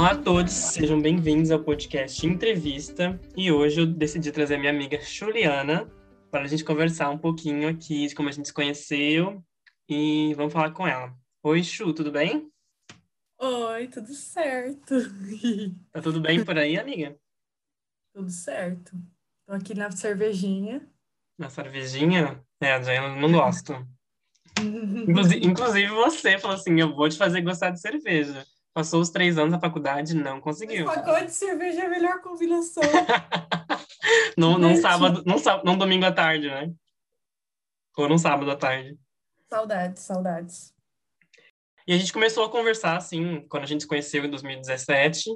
Olá a todos, sejam bem-vindos ao podcast Entrevista. E hoje eu decidi trazer minha amiga Juliana para a gente conversar um pouquinho aqui de como a gente se conheceu e vamos falar com ela. Oi, Chu, tudo bem? Oi, tudo certo. Tá tudo bem por aí, amiga? Tudo certo. Tô aqui na cervejinha. Na cervejinha? É, eu não gosto. Inclusive, inclusive você falou assim, eu vou te fazer gostar de cerveja. Passou os três anos da faculdade, não conseguiu. Mas pacote de cerveja é a melhor combinação. num, num sábado, num, num domingo à tarde, né? Ou num sábado à tarde. Saudades, saudades. E a gente começou a conversar, assim, quando a gente se conheceu em 2017,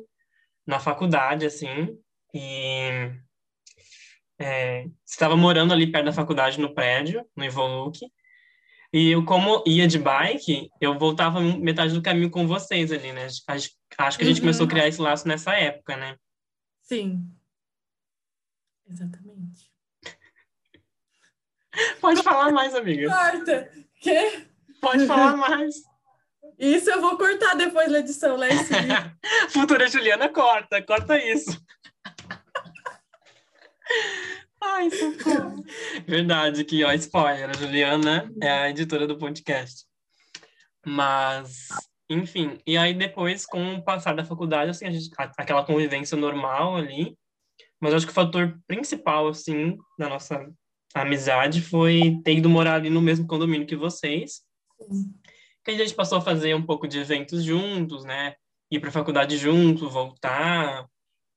na faculdade, assim, e é, estava morando ali perto da faculdade, no prédio, no Evoluc, e eu, como ia de bike, eu voltava metade do caminho com vocês ali, né? Acho, acho que a gente uhum. começou a criar esse laço nessa época, né? Sim. Exatamente. Pode falar mais, amiga. Corta. Quê? Pode falar mais. Isso eu vou cortar depois da edição, lá em cima. Futura Juliana corta, corta isso. Ai, socorro. Verdade, que ó, spoiler, a Juliana é a editora do podcast. Mas, enfim, e aí depois, com o passar da faculdade, assim, a gente, aquela convivência normal ali, mas acho que o fator principal, assim, da nossa amizade foi ter ido morar ali no mesmo condomínio que vocês. Sim. Que a gente passou a fazer um pouco de eventos juntos, né? Ir para a faculdade junto, voltar.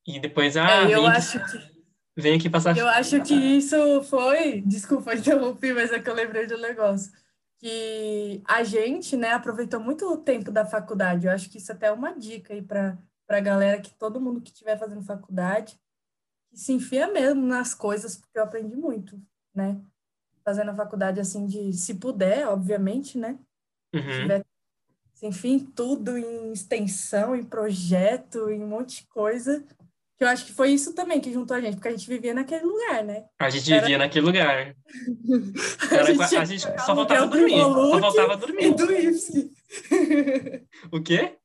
E depois, ah, é, eu acho que Vem aqui passar. Eu acho que isso foi. Desculpa interromper, mas é que eu lembrei de um negócio. Que a gente, né, aproveitou muito o tempo da faculdade. Eu acho que isso até é uma dica aí para a galera que todo mundo que estiver fazendo faculdade que se enfia mesmo nas coisas, porque eu aprendi muito, né? Fazendo a faculdade assim de, se puder, obviamente, né? Uhum. Se tiver, enfim, tudo em extensão, em projeto, em um monte de coisa que eu acho que foi isso também que juntou a gente, porque a gente vivia naquele lugar, né? A gente Era... vivia naquele lugar. Era, a gente, a gente só faltava dormir. Só faltava dormir. do IFSC. o quê?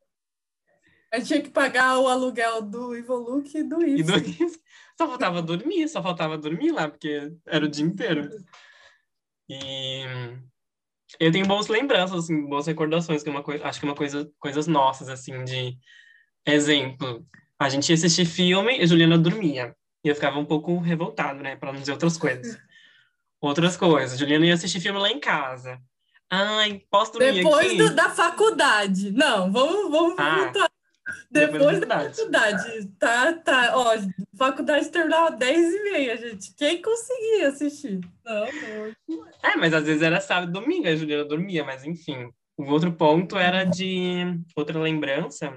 A gente tinha que pagar o aluguel do Ivoluc e. E do IFSC. Só faltava dormir, só faltava dormir lá, porque era o dia inteiro. E eu tenho boas lembranças, assim, boas recordações, que é uma coisa, acho que é uma coisa, coisas nossas, assim, de exemplo. A gente ia assistir filme e a Juliana dormia. E eu ficava um pouco revoltado, né? Para não dizer outras coisas. Outras coisas. A Juliana ia assistir filme lá em casa. Ai, posso dormir Depois aqui? Do, da faculdade. Não, vamos, vamos ah, voltar. Depois, da faculdade. Tá, tá. Ó, faculdade terminava 10 e meia, gente. Quem conseguia assistir? Não, não. É, mas às vezes era sábado e domingo, a Juliana dormia, mas enfim. O outro ponto era de outra lembrança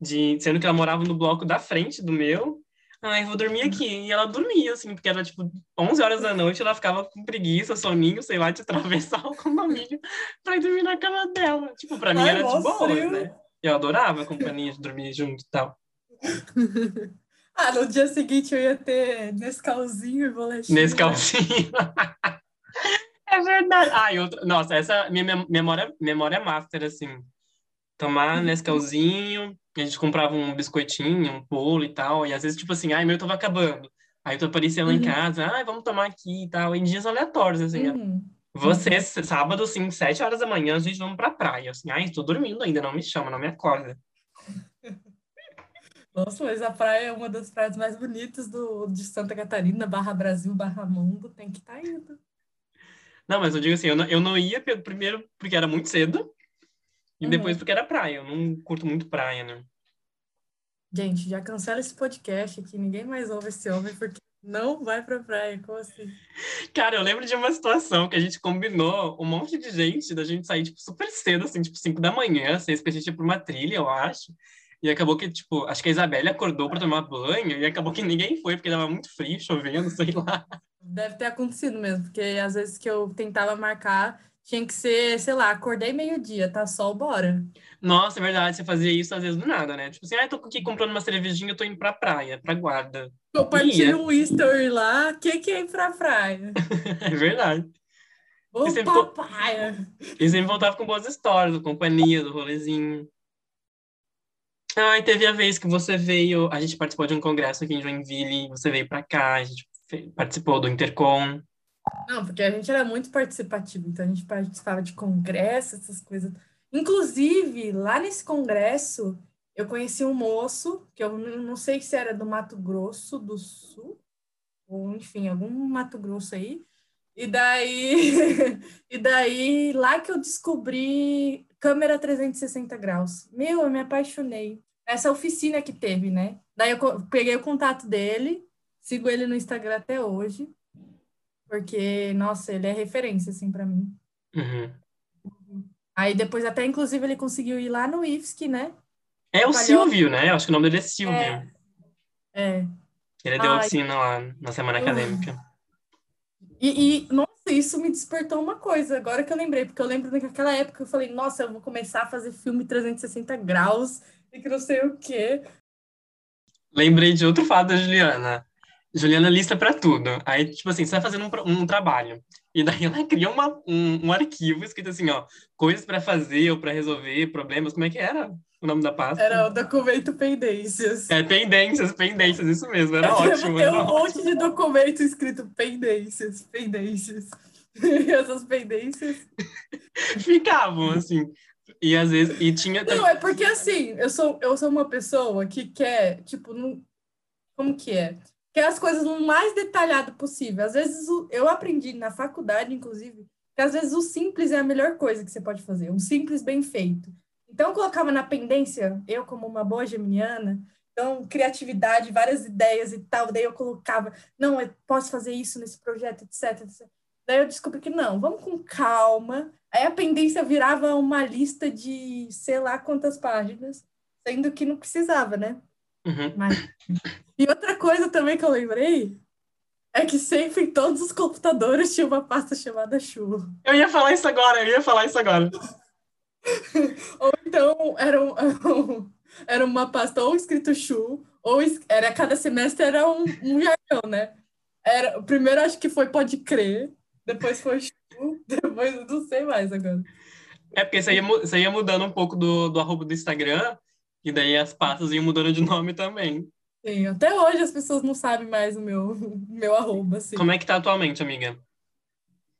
de sendo que ela morava no bloco da frente do meu. Ai, vou dormir aqui. E ela dormia, assim, porque era tipo 11 horas da noite, ela ficava com preguiça, soninho, sei lá, de atravessar o condomínio pra ir dormir na cama dela. Tipo, pra mim Ai, era de boa, né? Eu adorava a companhia de dormir junto e tal. ah, no dia seguinte eu ia ter Nescauzinho e boletinha. Nescauzinho. é verdade. Ah, outra... Nossa, essa minha memória, memória master, assim. Tomar Nescauzinho, a gente comprava um biscoitinho, um bolo e tal, e às vezes, tipo assim, ai, meu tava acabando. Aí tu aparecia lá uhum. em casa, ai, vamos tomar aqui e tal, em dias aleatórios, assim. Uhum. Você, sábado, assim, sete horas da manhã, a gente vamos pra praia. Assim, ai, tô dormindo ainda, não me chama, não me acorda. Nossa, mas a praia é uma das praias mais bonitas do, de Santa Catarina, barra Brasil, barra mundo, tem que estar tá indo. Não, mas eu digo assim, eu não, eu não ia primeiro porque era muito cedo, e uhum. depois porque era praia. Eu não curto muito praia, né? Gente, já cancela esse podcast aqui. Ninguém mais ouve esse homem porque não vai pra praia. Como assim? Cara, eu lembro de uma situação que a gente combinou um monte de gente da gente sair, tipo, super cedo, assim, tipo, 5 da manhã, seis, pra gente ir pra uma trilha, eu acho. E acabou que, tipo, acho que a Isabelle acordou para tomar banho e acabou que ninguém foi, porque tava muito frio, chovendo, sei lá. Deve ter acontecido mesmo, porque às vezes que eu tentava marcar, tinha que ser, sei lá, acordei meio-dia, tá sol, bora. Nossa, é verdade, você fazia isso às vezes do nada, né? Tipo assim, ah, tô aqui comprando uma cervejinha, eu tô indo pra praia, pra guarda. Compartilha um story lá, o que é ir pra praia? é verdade. Ô, e sempre, papai! E sempre voltava com boas histórias, da companhia, do rolezinho. Ah, e teve a vez que você veio, a gente participou de um congresso aqui em Joinville, você veio para cá, a gente participou do Intercom. Não, porque a gente era muito participativo, então a gente participava de congressos, essas coisas. Inclusive, lá nesse congresso, eu conheci um moço, que eu não sei se era do Mato Grosso do Sul, ou enfim, algum Mato Grosso aí. E daí, e daí lá que eu descobri câmera 360 graus. Meu, eu me apaixonei. Essa oficina que teve, né? Daí eu peguei o contato dele, sigo ele no Instagram até hoje, porque, nossa, ele é referência, assim, para mim. Uhum. Aí depois até, inclusive, ele conseguiu ir lá no IFSC, né? É o Silvio, né? Eu acho que o nome dele é Silvio. É. é. Ele deu Ai. oficina lá na semana acadêmica. E, e, nossa, isso me despertou uma coisa, agora que eu lembrei, porque eu lembro naquela época eu falei, nossa, eu vou começar a fazer filme 360 graus e que não sei o quê. Lembrei de outro fato da Juliana. Juliana lista para tudo. Aí, tipo assim, você vai fazendo um, um trabalho. E daí ela cria uma, um, um arquivo escrito assim, ó, coisas para fazer ou para resolver problemas. Como é que era o nome da pasta? Era o documento pendências. É, pendências, pendências, isso mesmo, era ótimo. Tem um monte de documento escrito pendências, pendências. E essas pendências. Ficavam, assim. E às vezes. E tinha. Não, é porque assim, eu sou, eu sou uma pessoa que quer, tipo, não, como que é? Quer as coisas no mais detalhado possível. Às vezes eu aprendi na faculdade, inclusive, que às vezes o simples é a melhor coisa que você pode fazer, um simples bem feito. Então, eu colocava na pendência, eu como uma boa geminiana, então, criatividade, várias ideias e tal, daí eu colocava, não, eu posso fazer isso nesse projeto, etc, etc. Daí eu descobri que não, vamos com calma. Aí a pendência virava uma lista de sei lá quantas páginas, sendo que não precisava, né? Uhum. Mas... E outra coisa também que eu lembrei é que sempre em todos os computadores tinha uma pasta chamada Chu. Eu ia falar isso agora, eu ia falar isso agora. ou então era, um, era uma pasta ou escrito Chu, ou era cada semestre era um, um jargão, né? Era, primeiro acho que foi Pode Crer, depois foi Chu, depois não sei mais agora. É porque você ia, você ia mudando um pouco do, do arroba do Instagram, e daí as pastas iam mudando de nome também. Sim, até hoje as pessoas não sabem mais o meu, meu arroba. Assim. Como é que tá atualmente, amiga?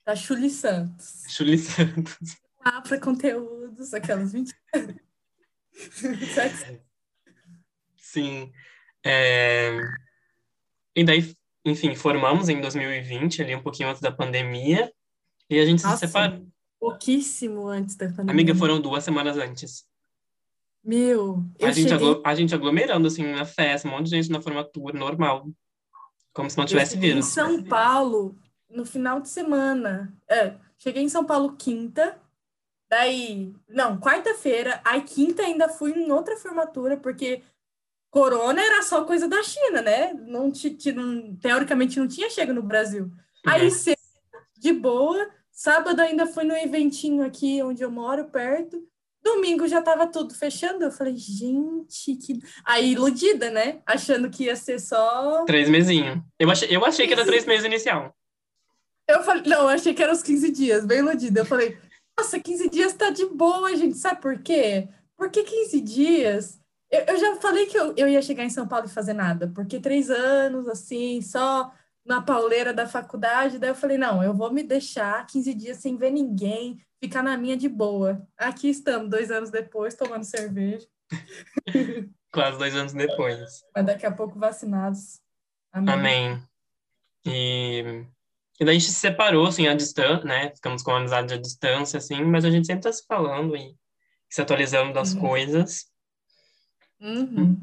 Tá Chuli Santos. Chuli Santos. Ah, para conteúdos, aquelas 20. Sim. É... E daí, enfim, formamos em 2020, ali um pouquinho antes da pandemia, e a gente Nossa, se separou. Pouquíssimo antes da pandemia. Amiga, foram duas semanas antes. Meu, a gente, cheguei... a gente aglomerando, assim, na festa, um monte de gente na formatura, normal. Como se não tivesse vírus. Em São Paulo, no final de semana. É, cheguei em São Paulo quinta, daí... Não, quarta-feira. Aí quinta ainda fui em outra formatura, porque corona era só coisa da China, né? Não, não teoricamente não tinha chego no Brasil. Uhum. Aí, de boa. Sábado ainda fui no eventinho aqui onde eu moro, perto. Domingo já tava tudo fechando. Eu falei, gente, que. Aí, iludida, né? Achando que ia ser só. Três mesinhos. Eu achei, eu achei que era três meses inicial. Eu falei, não, eu achei que era os 15 dias, bem iludida. Eu falei, nossa, 15 dias tá de boa, gente. Sabe por quê? Porque 15 dias. Eu, eu já falei que eu, eu ia chegar em São Paulo e fazer nada, porque três anos, assim, só na pauleira da faculdade. Daí eu falei, não, eu vou me deixar 15 dias sem ver ninguém, ficar na minha de boa. Aqui estamos, dois anos depois, tomando cerveja. Quase dois anos depois. Mas daqui a pouco vacinados. Amém. Amém. E, e daí a gente se separou, assim, à distância, né? Ficamos com amizade à distância, assim, mas a gente sempre tá se falando e se atualizando das uhum. coisas. Uhum.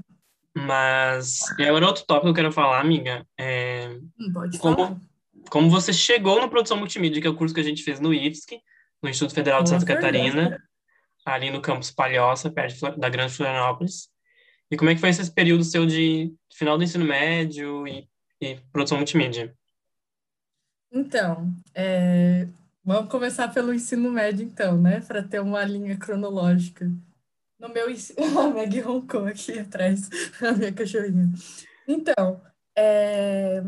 Mas e agora outro tópico que eu quero falar, amiga, é hum, Pode como, falar. como você chegou no Produção Multimídia, que é o curso que a gente fez no IFSC, no Instituto Federal de Santa Catarina, ali no campus Palhoça, perto da Grande Florianópolis. E como é que foi esse período seu de final do ensino médio e, e produção multimídia? Então, é... vamos começar pelo ensino médio, então, né? Para ter uma linha cronológica. No meu. A Meg roncou aqui atrás, a minha cachorrinha. Então, é...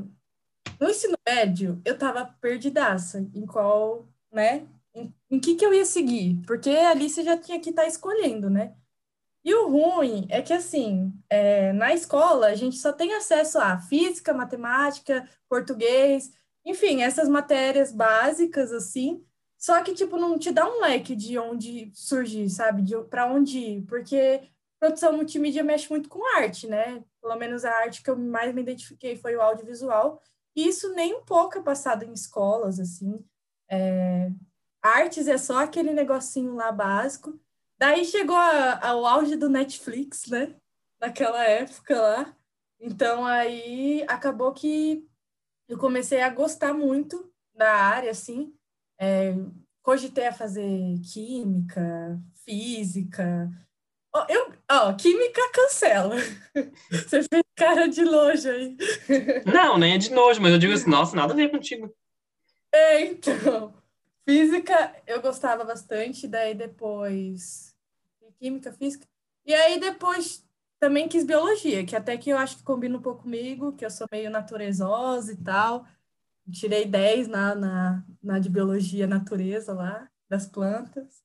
no ensino médio, eu tava perdidaça em qual, né, em, em que que eu ia seguir, porque ali você já tinha que estar tá escolhendo, né? E o ruim é que, assim, é, na escola a gente só tem acesso a física, matemática, português, enfim, essas matérias básicas, assim, só que, tipo, não te dá um leque de onde surgir, sabe? De para onde ir, porque produção multimídia mexe muito com arte, né? Pelo menos a arte que eu mais me identifiquei foi o audiovisual, e isso nem um pouco é passado em escolas, assim. É... Artes é só aquele negocinho lá básico, Daí chegou ao auge do Netflix, né? Naquela época lá. Então aí acabou que eu comecei a gostar muito da área, assim. É, cogitei a fazer química, física. Oh, eu, ó, oh, química cancela. Você fez cara de nojo aí. Não, nem é de nojo, mas eu digo assim, nossa, nada a ver contigo. É, então. Física eu gostava bastante, daí depois química, física. E aí depois também quis biologia, que até que eu acho que combina um pouco comigo, que eu sou meio naturezosa e tal. Tirei 10 na, na, na de biologia natureza lá, das plantas.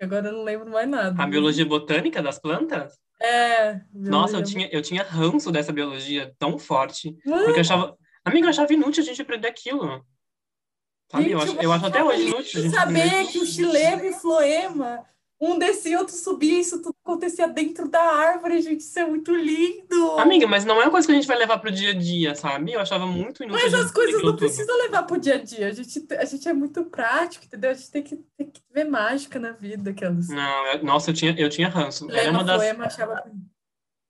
Agora eu não lembro mais nada. A biologia botânica das plantas? É. Nossa, eu tinha, eu tinha ranço dessa biologia tão forte. Mano. Porque eu achava. Amiga, eu achava inútil a gente aprender aquilo. Sabe? Gente, eu, acho, eu acho até hoje inútil. saber que o xilema e floema um descia, outro subia, isso acontecia dentro da árvore, gente, isso é muito lindo. Amiga, mas não é uma coisa que a gente vai levar pro dia a dia, sabe? Eu achava muito inútil. Mas as coisas não precisam levar pro dia a dia, a gente, a gente é muito prático, entendeu? A gente tem que, tem que ver mágica na vida, aquelas... Não, eu, nossa, eu tinha, eu tinha ranço. Era uma das... Poema, achava...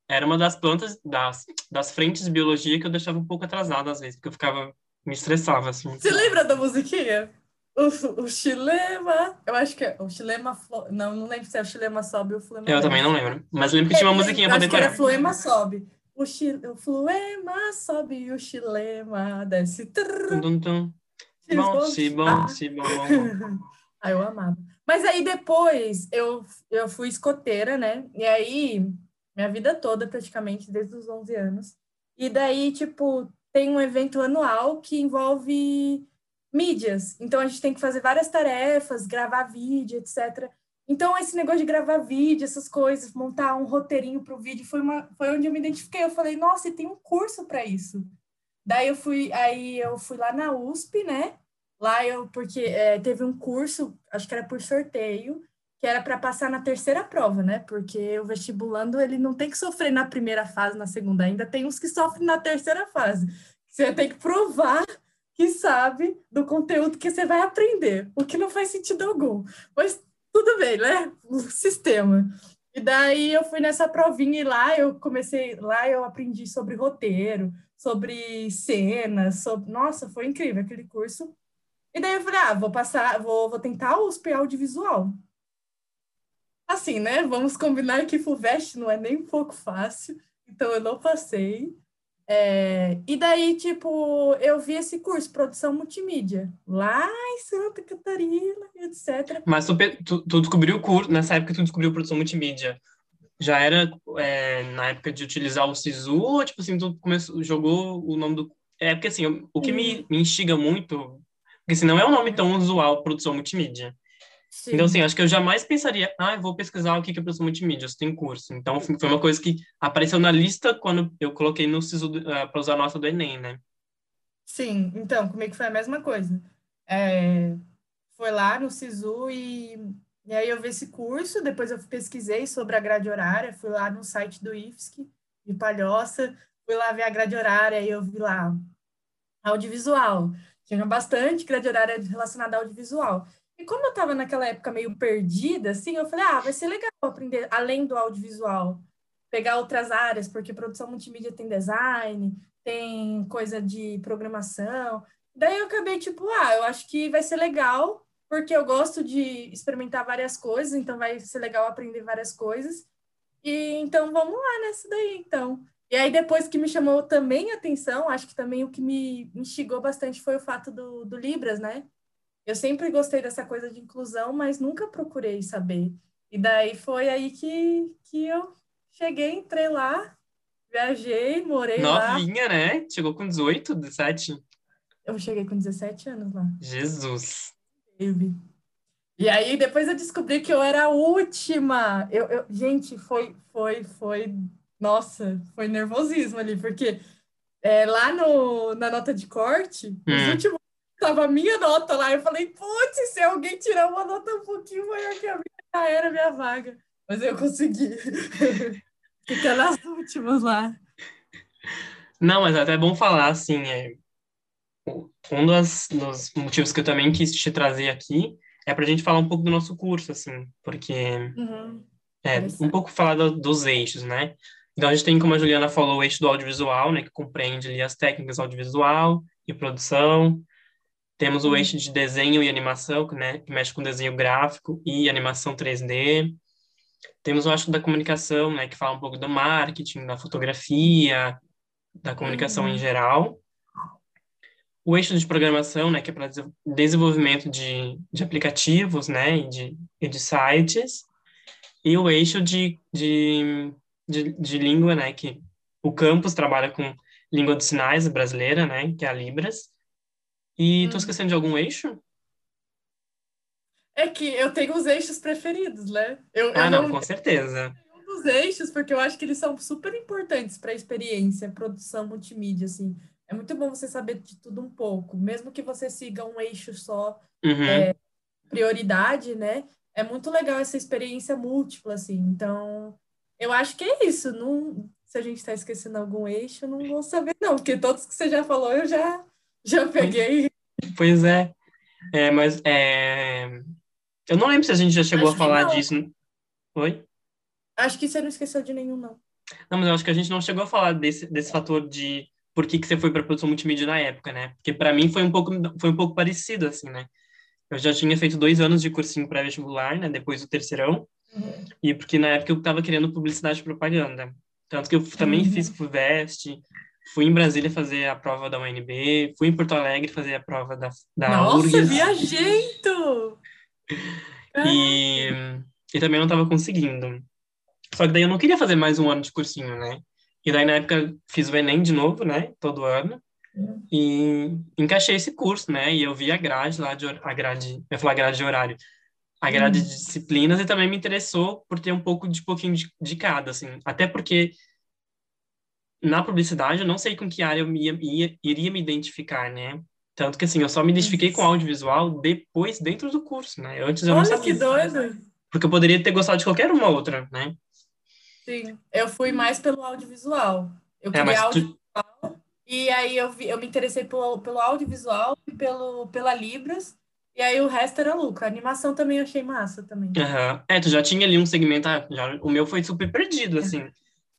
Era uma das plantas, das, das frentes de biologia que eu deixava um pouco atrasada às vezes, porque eu ficava, me estressava, assim. Você lembra da musiquinha? O, o Chilema, eu acho que é o Chilema, não, não lembro se é o Chilema sobe ou o Flema Eu também não lembro, mas lembro que tinha uma musiquinha pra decorar. Acho que era Fluema sobe. O, chi, o Fluema sobe e o Chilema desce. Tum, tum. Bom, sim, bom, sim, bom, bom. ah, eu amava. Mas aí depois eu, eu fui escoteira, né? E aí, minha vida toda, praticamente, desde os 11 anos. E daí, tipo, tem um evento anual que envolve mídias. Então a gente tem que fazer várias tarefas, gravar vídeo, etc. Então esse negócio de gravar vídeo, essas coisas, montar um roteirinho para o vídeo foi uma foi onde eu me identifiquei. Eu falei, nossa, e tem um curso para isso. Daí eu fui aí eu fui lá na USP, né? Lá eu porque é, teve um curso, acho que era por sorteio, que era para passar na terceira prova, né? Porque o vestibulando ele não tem que sofrer na primeira fase, na segunda, ainda tem uns que sofrem na terceira fase. Você tem que provar que sabe do conteúdo que você vai aprender, o que não faz sentido algum. Mas tudo bem, né? O sistema. E daí eu fui nessa provinha e lá eu comecei, lá eu aprendi sobre roteiro, sobre cenas, sobre... Nossa, foi incrível aquele curso. E daí eu falei, ah, vou passar, vou, vou tentar USP audiovisual. Assim, né? Vamos combinar que FUVEST não é nem um pouco fácil, então eu não passei. É, e daí, tipo, eu vi esse curso, produção multimídia, lá em Santa Catarina, etc. Mas tu, tu, tu descobriu o curso, nessa época tu descobriu produção multimídia, já era é, na época de utilizar o SISU, ou tipo assim, tu começou, jogou o nome do... É porque assim, o, que me, me instiga muito, porque assim, não é um nome tão usual, produção multimídia. Sim. Então, assim, acho que eu jamais pensaria, ah, eu vou pesquisar o que é produção multimídia, se tem curso. Então, foi uma coisa que apareceu na lista quando eu coloquei no SISU uh, ah, para usar a nota do Enem, né? Sim, então, comigo foi a mesma coisa. É, foi lá no SISU e, e aí eu vi esse curso, depois eu pesquisei sobre a grade horária, fui lá no site do IFSC, de Palhoça, fui lá ver a grade horária e eu vi lá audiovisual. Tinha bastante grade horária relacionada ao audiovisual. E como eu estava naquela época meio perdida, assim, eu falei, ah, vai ser legal aprender além do audiovisual, pegar outras áreas, porque produção multimídia tem design, tem coisa de programação. Daí eu acabei tipo, ah, eu acho que vai ser legal, porque eu gosto de experimentar várias coisas, então vai ser legal aprender várias coisas. E então vamos lá nessa daí, então. E aí depois que me chamou também a atenção, acho que também o que me instigou bastante foi o fato do, do Libras, né? Eu sempre gostei dessa coisa de inclusão, mas nunca procurei saber. E daí foi aí que, que eu cheguei, entrei lá, viajei, morei Novinha, lá. Novinha, né? Chegou com 18, 17? Eu cheguei com 17 anos lá. Jesus. Baby. E aí depois eu descobri que eu era a última. Eu, eu, gente, foi, foi, foi, nossa, foi nervosismo ali, porque é, lá no, na nota de corte, hum. os últimos tava a minha nota lá. Eu falei, putz, se alguém tirar uma nota um pouquinho maior que a minha, já era minha vaga. Mas eu consegui. Ficar nas últimas lá. Não, mas é até bom falar, assim, é, um dos, dos motivos que eu também quis te trazer aqui é para a gente falar um pouco do nosso curso, assim, porque uhum. é um pouco falar do, dos eixos, né? Então a gente tem, como a Juliana falou, o eixo do audiovisual, né, que compreende ali as técnicas audiovisual e produção. Temos o uhum. eixo de desenho e animação, que, né, que mexe com desenho gráfico e animação 3D. Temos o eixo da comunicação, né, que fala um pouco do marketing, da fotografia, da comunicação uhum. em geral o eixo de programação, né, que é para desenvolvimento de, de aplicativos, né, e de, e de sites, e o eixo de, de, de, de, língua, né, que o campus trabalha com língua dos sinais brasileira, né, que é a Libras. E hum. tô esquecendo de algum eixo? É que eu tenho os eixos preferidos, né? Eu, ah, eu não, não, com certeza. Um dos eixos, porque eu acho que eles são super importantes para a experiência, produção multimídia, assim. É muito bom você saber de tudo um pouco, mesmo que você siga um eixo só, uhum. é, prioridade, né? É muito legal essa experiência múltipla, assim. Então, eu acho que é isso. Não, se a gente está esquecendo algum eixo, não vou saber, não, porque todos que você já falou eu já, já peguei. Pois é. é mas é... eu não lembro se a gente já chegou acho a falar disso. Oi? Acho que você não esqueceu de nenhum, não. Não, mas eu acho que a gente não chegou a falar desse, desse fator de por que, que você foi para produção multimídia na época, né? Porque para mim foi um pouco foi um pouco parecido assim, né? Eu já tinha feito dois anos de cursinho pré-vestibular, né? Depois do terceirão. Uhum. E porque na época eu estava querendo publicidade e propaganda. Tanto que eu também uhum. fiz FUVEST, fui em Brasília fazer a prova da UNB, fui em Porto Alegre fazer a prova da, da Nossa, URGS. viajento! E, e também não estava conseguindo. Só que daí eu não queria fazer mais um ano de cursinho, né? E daí, na época, fiz o Enem de novo, né? Todo ano. E encaixei esse curso, né? E eu vi a grade lá, de, a grade, eu falar grade de horário, a grade uhum. de disciplinas e também me interessou por ter um pouco de pouquinho de, de cada, assim. Até porque na publicidade eu não sei com que área eu ia, ia, iria me identificar, né? Tanto que, assim, eu só me identifiquei com audiovisual depois, dentro do curso, né? Antes eu Olha não sabia. que doido! Porque eu poderia ter gostado de qualquer uma outra, né? Sim, eu fui mais pelo audiovisual. Eu é, queria audiovisual tu... e aí eu, vi, eu me interessei pelo, pelo audiovisual e pelo, pela Libras. E aí o resto era lucro. A animação também eu achei massa também. Uhum. É, tu já tinha ali um segmento, ah, já, o meu foi super perdido, assim.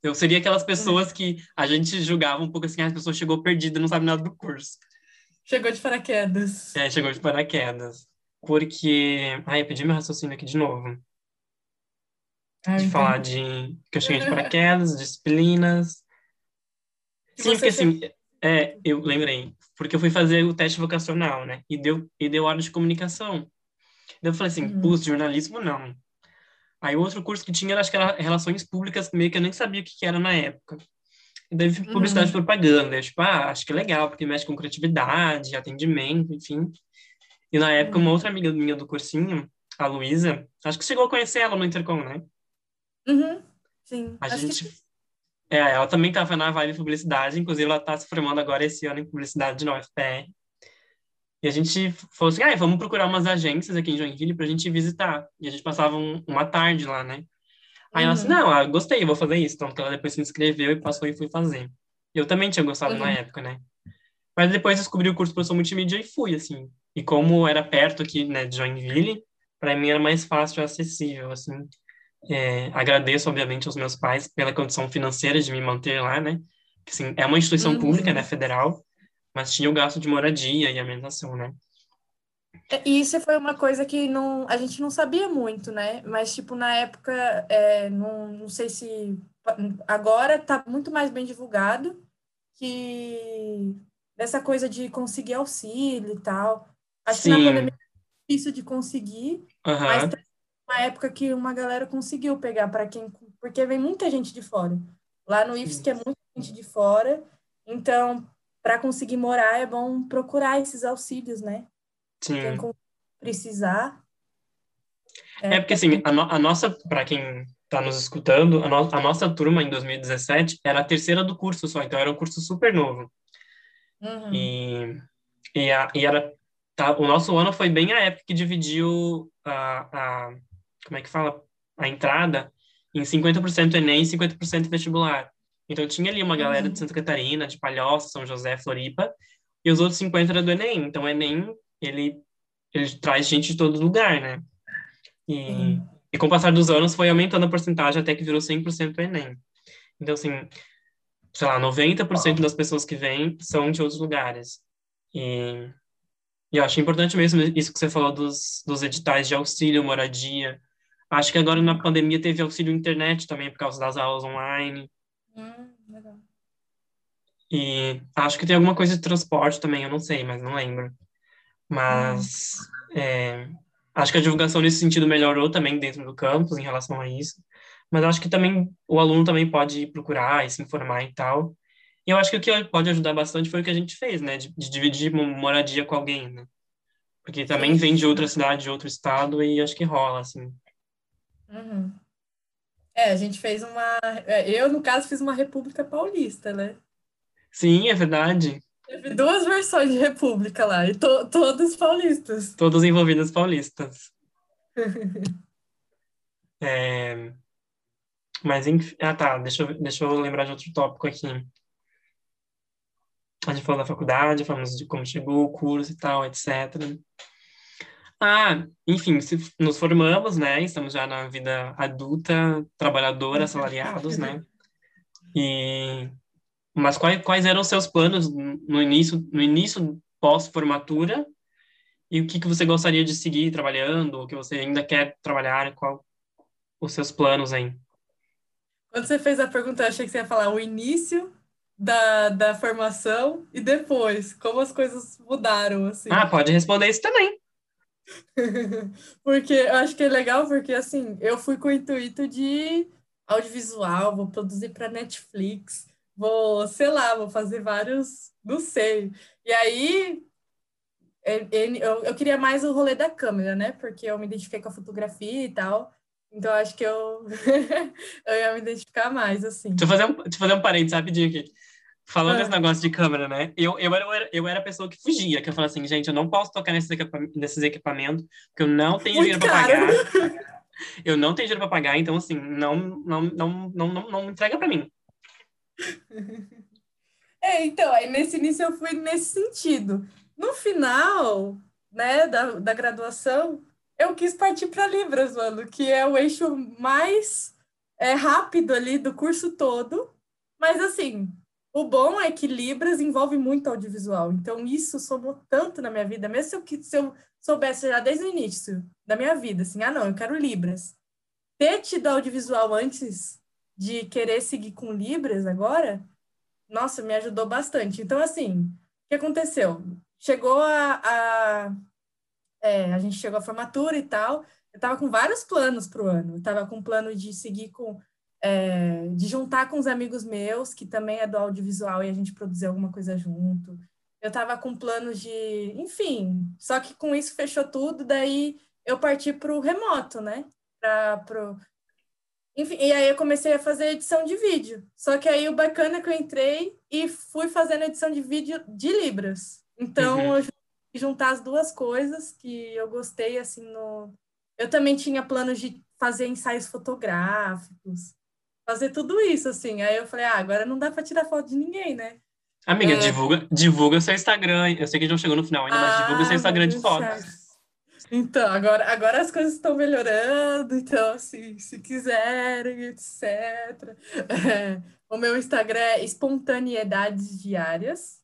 Eu seria aquelas pessoas que a gente julgava um pouco assim, ah, as pessoas chegou perdida, não sabe nada do curso. Chegou de paraquedas. É, chegou de paraquedas. Porque. Ai, eu pedi meu raciocínio aqui de novo de falar de que eu cheguei de paraquedas, disciplinas. Sim, porque assim, é, eu lembrei, porque eu fui fazer o teste vocacional, né? E deu, e deu aula de comunicação. Daí eu falei assim, uhum. putz, jornalismo não. Aí o outro curso que tinha, acho que era relações públicas, meio que eu nem sabia o que, que era na época. E daí publicidade uhum. e propaganda. Eu, tipo, ah, acho que é legal, porque mexe com criatividade, atendimento, enfim. E na época, uma uhum. outra amiga minha do cursinho, a Luísa, acho que chegou a conhecer ela no Intercom, né? Uhum. Sim. A gente. Que... É, ela também estava na vibe de publicidade, inclusive ela está se formando agora esse ano em publicidade na UFPR. E a gente falou assim, ah, vamos procurar umas agências aqui em Joinville para a gente visitar. E a gente passava um, uma tarde lá, né? Aí uhum. ela disse, não, ah, gostei, vou fazer isso. Então, ela depois se inscreveu e passou e fui fazer. Eu também tinha gostado uhum. na época, né? Mas depois descobri o curso de produção multimídia e fui, assim. E como era perto aqui, né, de Joinville, para mim era mais fácil e acessível, assim. É, agradeço, obviamente, aos meus pais pela condição financeira de me manter lá, né? Que, assim, é uma instituição uhum. pública, né, federal, mas tinha o gasto de moradia e alimentação, né? É, e isso foi uma coisa que não, a gente não sabia muito, né? Mas, tipo, na época, é, não, não sei se... Agora está muito mais bem divulgado que dessa coisa de conseguir auxílio e tal. Acho Sim. que na pandemia é difícil de conseguir, uhum. mas uma época que uma galera conseguiu pegar para quem. Porque vem muita gente de fora. Lá no IFSC é muita gente de fora. Então, para conseguir morar, é bom procurar esses auxílios, né? Sim. Quem precisar. É, é porque, assim, a, no, a nossa, para quem está nos escutando, a, no, a, nossa turma em 2017 era a terceira do curso só, então era um curso super novo. Uhum. E, e, a, e era, tá, o nosso ano foi bem a época que dividiu a, a como é que fala? A entrada em 50% Enem e 50% vestibular. Então tinha ali uma galera uhum. de Santa Catarina, de Palhoça, São José, Floripa, e os outros 50 era do Enem. Então o Enem, ele, ele traz gente de todo lugar, né? E, uhum. e com o passar dos anos foi aumentando a porcentagem até que virou 100% Enem. Então, assim, sei lá, 90% das pessoas que vêm são de outros lugares. E, e eu acho importante mesmo isso que você falou dos, dos editais de auxílio, moradia. Acho que agora na pandemia teve auxílio internet também por causa das aulas online. Hum, legal. E acho que tem alguma coisa de transporte também, eu não sei, mas não lembro. Mas hum. é, acho que a divulgação nesse sentido melhorou também dentro do campus em relação a isso. Mas acho que também o aluno também pode procurar e se informar e tal. E eu acho que o que pode ajudar bastante foi o que a gente fez, né? De, de dividir moradia com alguém, né? Porque também vem de outra cidade, de outro estado, e acho que rola, assim. Uhum. É, a gente fez uma. É, eu, no caso, fiz uma República Paulista, né? Sim, é verdade. Teve duas versões de República lá, e to todas paulistas. Todas envolvidas paulistas. é... Mas, enfim. Ah, tá. Deixa eu, deixa eu lembrar de outro tópico aqui. A gente falou da faculdade, falamos de como chegou o curso e tal, etc. Ah, enfim, se nos formamos, né? Estamos já na vida adulta, trabalhadora, assalariados, né? E mas quais, quais eram os seus planos no início, no início pós-formatura? E o que que você gostaria de seguir trabalhando, o que você ainda quer trabalhar, qual os seus planos aí? Quando você fez a pergunta, eu achei que você ia falar o início da, da formação e depois, como as coisas mudaram, assim. Ah, pode responder isso também. porque eu acho que é legal, porque assim, eu fui com o intuito de audiovisual, vou produzir para Netflix, vou, sei lá, vou fazer vários, não sei. E aí eu, eu queria mais o rolê da câmera, né? Porque eu me identifiquei com a fotografia e tal. Então acho que eu, eu ia me identificar mais, assim. Deixa eu fazer um, deixa eu fazer um parênteses rapidinho aqui. Falando ah. desse negócio de câmera, né? Eu, eu, era, eu era a pessoa que fugia, que eu falava assim, gente, eu não posso tocar nesses, equipamentos, nesses equipamentos, porque eu não tenho Muito dinheiro para pagar. Eu não tenho dinheiro para pagar, então, assim, não, não, não, não, não, não entrega para mim. É, então, aí nesse início eu fui nesse sentido. No final, né, da, da graduação, eu quis partir para Libras, mano, que é o eixo mais é, rápido ali do curso todo. Mas, assim, o bom é que Libras envolve muito audiovisual, então isso somou tanto na minha vida, mesmo se eu, se eu soubesse já desde o início da minha vida, assim, ah, não, eu quero Libras. Ter tido audiovisual antes de querer seguir com Libras agora, nossa, me ajudou bastante. Então, assim, o que aconteceu? Chegou a. a é, a gente chegou à formatura e tal. Eu tava com vários planos para o ano. Eu tava com plano de seguir com é, de juntar com os amigos meus, que também é do audiovisual, e a gente produzir alguma coisa junto. Eu estava com planos de, enfim, só que com isso fechou tudo, daí eu parti para o remoto, né? Pra, pro... Enfim, e aí eu comecei a fazer edição de vídeo. Só que aí o bacana é que eu entrei e fui fazendo edição de vídeo de Libras. Então, uhum. eu juntar as duas coisas que eu gostei, assim, no... Eu também tinha planos de fazer ensaios fotográficos fazer tudo isso, assim. Aí eu falei, ah, agora não dá para tirar foto de ninguém, né? Amiga, é... divulga, divulga seu Instagram. Eu sei que não chegou no final ainda, ah, mas divulga seu Instagram de fotos. Então, agora, agora as coisas estão melhorando, então, assim, se quiserem, etc. É, o meu Instagram é espontaneidades diárias.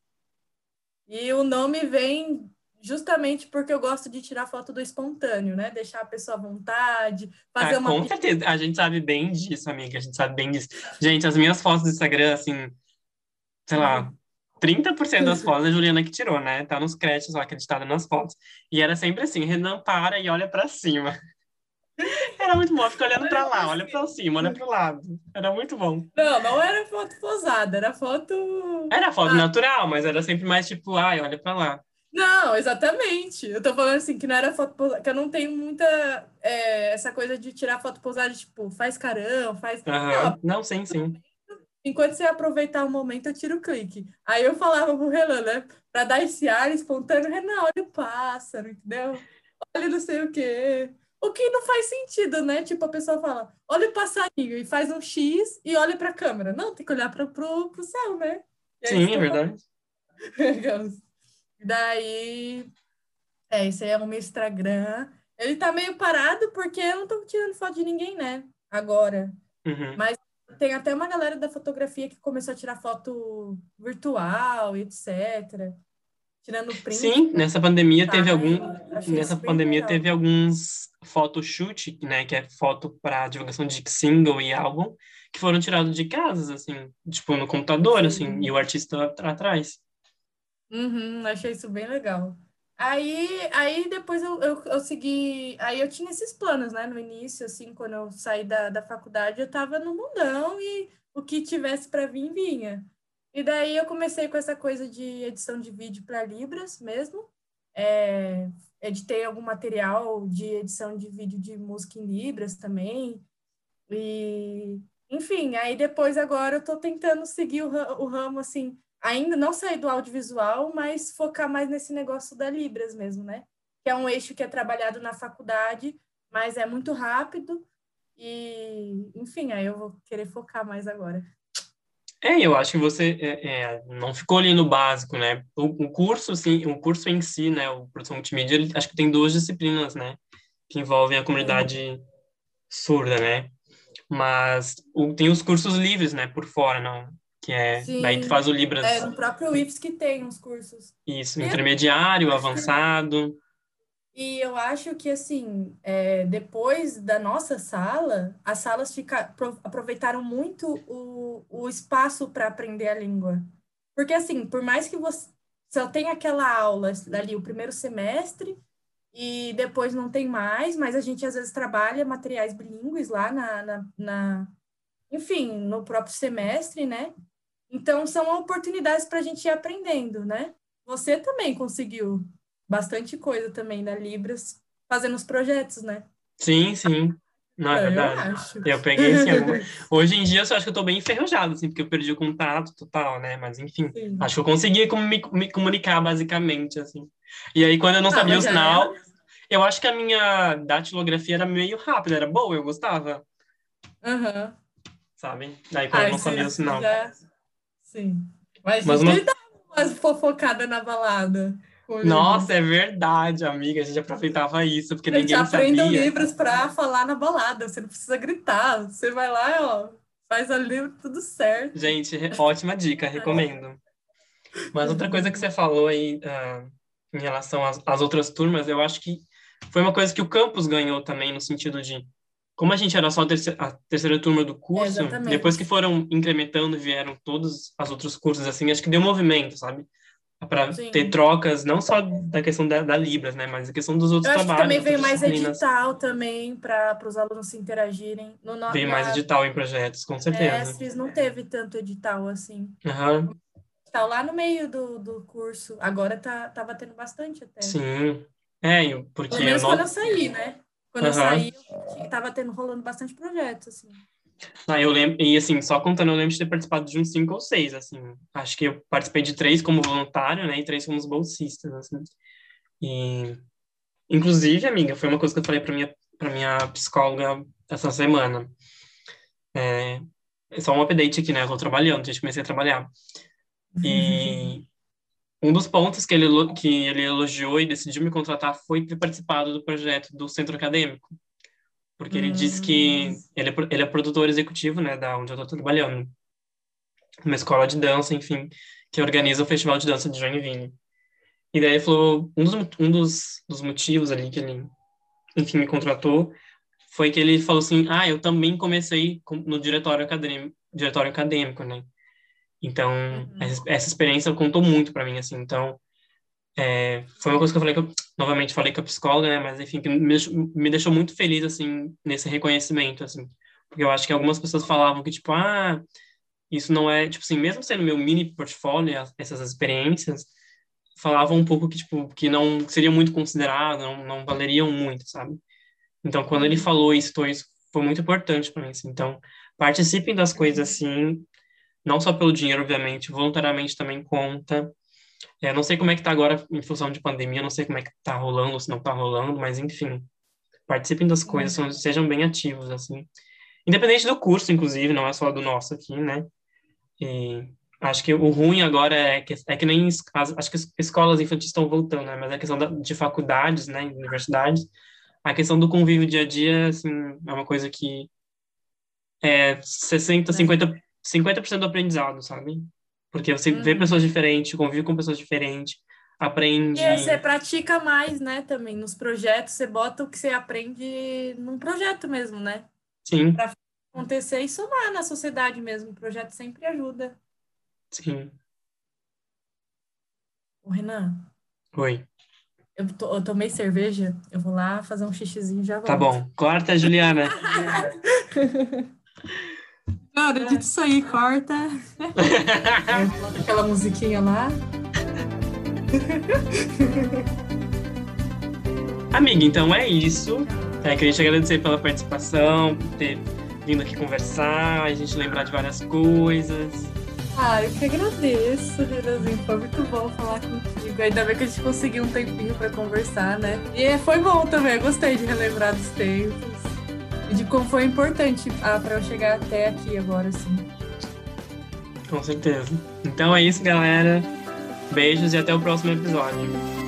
E o nome vem justamente porque eu gosto de tirar foto do espontâneo, né? Deixar a pessoa à vontade, fazer ah, uma. Com certeza, a gente sabe bem disso, amiga, a gente sabe bem disso. Gente, as minhas fotos do Instagram, assim, sei lá, 30% das fotos a Juliana que tirou, né? Tá nos créditos lá, acreditada nas fotos. E era sempre assim, Renan para e olha para cima. Era muito bom, fica olhando para lá, olha para cima, olha para o lado. Era muito bom. Não, não era foto posada, era foto. Era foto ah. natural, mas era sempre mais tipo, ai, olha para lá. Não, exatamente. Eu tô falando assim, que não era foto posada, que eu não tenho muita é, essa coisa de tirar foto posada, tipo, faz carão, faz. Uhum. Não, não, sim, sim. Enquanto você aproveitar o momento, eu tiro o clique. Aí eu falava pro Renan, né? Pra dar esse ar espontâneo, Renan, olha o pássaro, entendeu? Olha não sei o quê. O que não faz sentido, né? Tipo, a pessoa fala, olha o passarinho e faz um X e olha pra câmera. Não, tem que olhar pro, pro, pro céu, né? Sim, é verdade. Daí, é, isso aí é o meu Instagram. Ele tá meio parado porque eu não tô tirando foto de ninguém, né? Agora. Uhum. Mas tem até uma galera da fotografia que começou a tirar foto virtual e etc. Tirando print. Sim, nessa pandemia tá, teve algum. achei Nessa pandemia legal. teve alguns photoshoot, né? Que é foto para divulgação de single e álbum, que foram tirados de casas, assim, tipo, no computador, assim, Sim. e o artista atrás. Uhum, achei isso bem legal. Aí, aí depois eu, eu, eu segui. Aí eu tinha esses planos, né? No início, assim, quando eu saí da, da faculdade, eu tava no mundão e o que tivesse para vir, vinha. E daí eu comecei com essa coisa de edição de vídeo para Libras mesmo. É, editei algum material de edição de vídeo de música em Libras também. E, enfim, aí depois agora eu tô tentando seguir o, o ramo, assim, ainda não sair do audiovisual, mas focar mais nesse negócio da Libras mesmo, né? Que é um eixo que é trabalhado na faculdade, mas é muito rápido. E, enfim, aí eu vou querer focar mais agora. É, eu acho que você é, é, não ficou ali no básico, né? O, o curso, sim, o curso em si, né? O produção multimídia, ele, acho que tem duas disciplinas, né? Que envolvem a comunidade surda, né? Mas o, tem os cursos livres, né? Por fora, não? Que é, Sim. daí tu faz o Libras, É, no próprio IFS que tem uns cursos. isso, intermediário, avançado. E eu acho que, assim, é, depois da nossa sala, as salas fica, pro- aproveitaram muito o, o espaço para aprender a língua. Porque, assim, por mais que você só tenha aquela aula ali, o primeiro semestre, e depois não tem mais, mas a gente às vezes trabalha materiais bilíngues lá na, na, na- enfim, no próprio semestre, né? Então, são oportunidades para a gente ir aprendendo, né? Você também conseguiu bastante coisa também na Libras, fazendo os projetos, né? Sim, sim. Não, é eu verdade. acho. Eu peguei, assim, alguma... Hoje em dia, eu só acho que eu tô bem enferrujado, assim, porque eu perdi o contato total, né? Mas, enfim, Sim. acho que eu consegui como me, me comunicar, basicamente, assim. E aí, quando eu não Ah, sabia o já sinal, eu acho que a minha datilografia era meio rápida, era boa, eu gostava, Aham. sabe? Daí, quando eu Ai, não sabia o sim, sinal. já- Sim. Mas, Mas uma- gente dava umas fofocadas na balada. Nossa, é verdade, amiga, a gente aproveitava isso, porque. Gente, ninguém aprendam sabia. livros para falar na balada. Você não precisa gritar. Você vai lá, ó, faz ali tudo certo. Gente, ótima dica, recomendo. Mas outra coisa que você falou aí ah, em relação às, às outras turmas, eu acho que foi uma coisa que o campus ganhou também, no sentido de, como a gente era só a terceira, a terceira turma do curso, exatamente. depois que foram incrementando, vieram todos os outros cursos, assim, acho que deu movimento, sabe? Para ter trocas, não só da questão da, da Libras, né, mas a questão dos outros acho que trabalhos, também veio mais disciplinas. edital também para os alunos se interagirem. No, no, Veio na mais edital em projetos, com certeza. Estres não teve tanto edital assim. Aham, Tá lá no meio do, do curso. Agora tá, tava tendo bastante até. sim. É, porque Pelo menos eu quando eu saí, né? Quando eu Aham. saí, eu tava tendo, rolando bastante projetos, assim. Ah, eu lembro, e assim, só contando, eu lembro de ter participado de uns cinco ou seis, assim. Acho que eu participei de três como voluntário, né, e três como bolsistas, assim. E, inclusive, amiga, foi uma coisa que eu falei para minha, para minha psicóloga essa semana. É, é só um update aqui, né, eu tô trabalhando, gente, comecei a trabalhar. E um dos pontos que ele, que ele elogiou e decidiu me contratar foi ter participado do projeto do centro acadêmico. Porque ele disse que ele é, ele é produtor executivo, né, da onde eu estou trabalhando. Uma escola de dança, enfim, que organiza o Festival de Dança de Joinville. E daí ele falou, um dos, um dos, dos motivos ali que ele, enfim, me contratou foi que ele falou assim, ah, eu também comecei com- no diretório acadêmico, diretório acadêmico, né? Então, essa, essa experiência contou muito para mim, assim. Então, é, foi uma coisa que eu falei, que eu, novamente falei com a psicóloga, né? Mas, enfim, que me deixou, me deixou muito feliz, assim, nesse reconhecimento, assim. Porque eu acho que algumas pessoas falavam que, tipo, ah, isso não é... Tipo assim, mesmo sendo meu mini portfólio, as- essas experiências, falavam um pouco que, tipo, que não seria muito considerado, não, não valeriam muito, sabe? Então, quando ele falou isso, isso foi muito importante para mim, assim. Então, participem das coisas, assim, não só pelo dinheiro, obviamente, voluntariamente também conta. É, não sei como é que tá agora em função de pandemia, não sei como é que tá rolando, se não tá rolando, mas enfim, participem das coisas, uhum. sejam bem ativos, assim. Independente do curso, inclusive, não é só do nosso aqui, né? E acho que o ruim agora é que, é que nem acho que as escolas infantis estão voltando, né? Mas a questão da, de faculdades, né, universidades, a questão do convívio dia a dia, assim, é uma coisa que é 60, 50, 50% do aprendizado, sabe? Porque você uhum. vê pessoas diferentes, convive com pessoas diferentes, aprende. E você pratica mais, né, também. Nos projetos, você bota o que você aprende num projeto mesmo, né? Sim. Pra acontecer e somar na sociedade mesmo. O projeto sempre ajuda. Sim. O Renan. Oi. Eu, to, eu tomei cerveja, eu vou lá fazer um xixizinho e já tá volto. Tá bom. Corta, Juliana. Cara, dito isso aí, corta. aquela musiquinha lá. Amiga, então é isso. É, queria te agradecer pela participação, por ter vindo aqui conversar, a gente lembrar de várias coisas. Ah, eu que agradeço, Renanzinho. Foi muito bom falar contigo. Ainda bem que a gente conseguiu um tempinho para conversar, né? E foi bom também, eu gostei de relembrar dos tempos e de como foi importante ah, para eu chegar até aqui agora, assim. Com certeza. Então é isso, galera. Beijos e até o próximo episódio.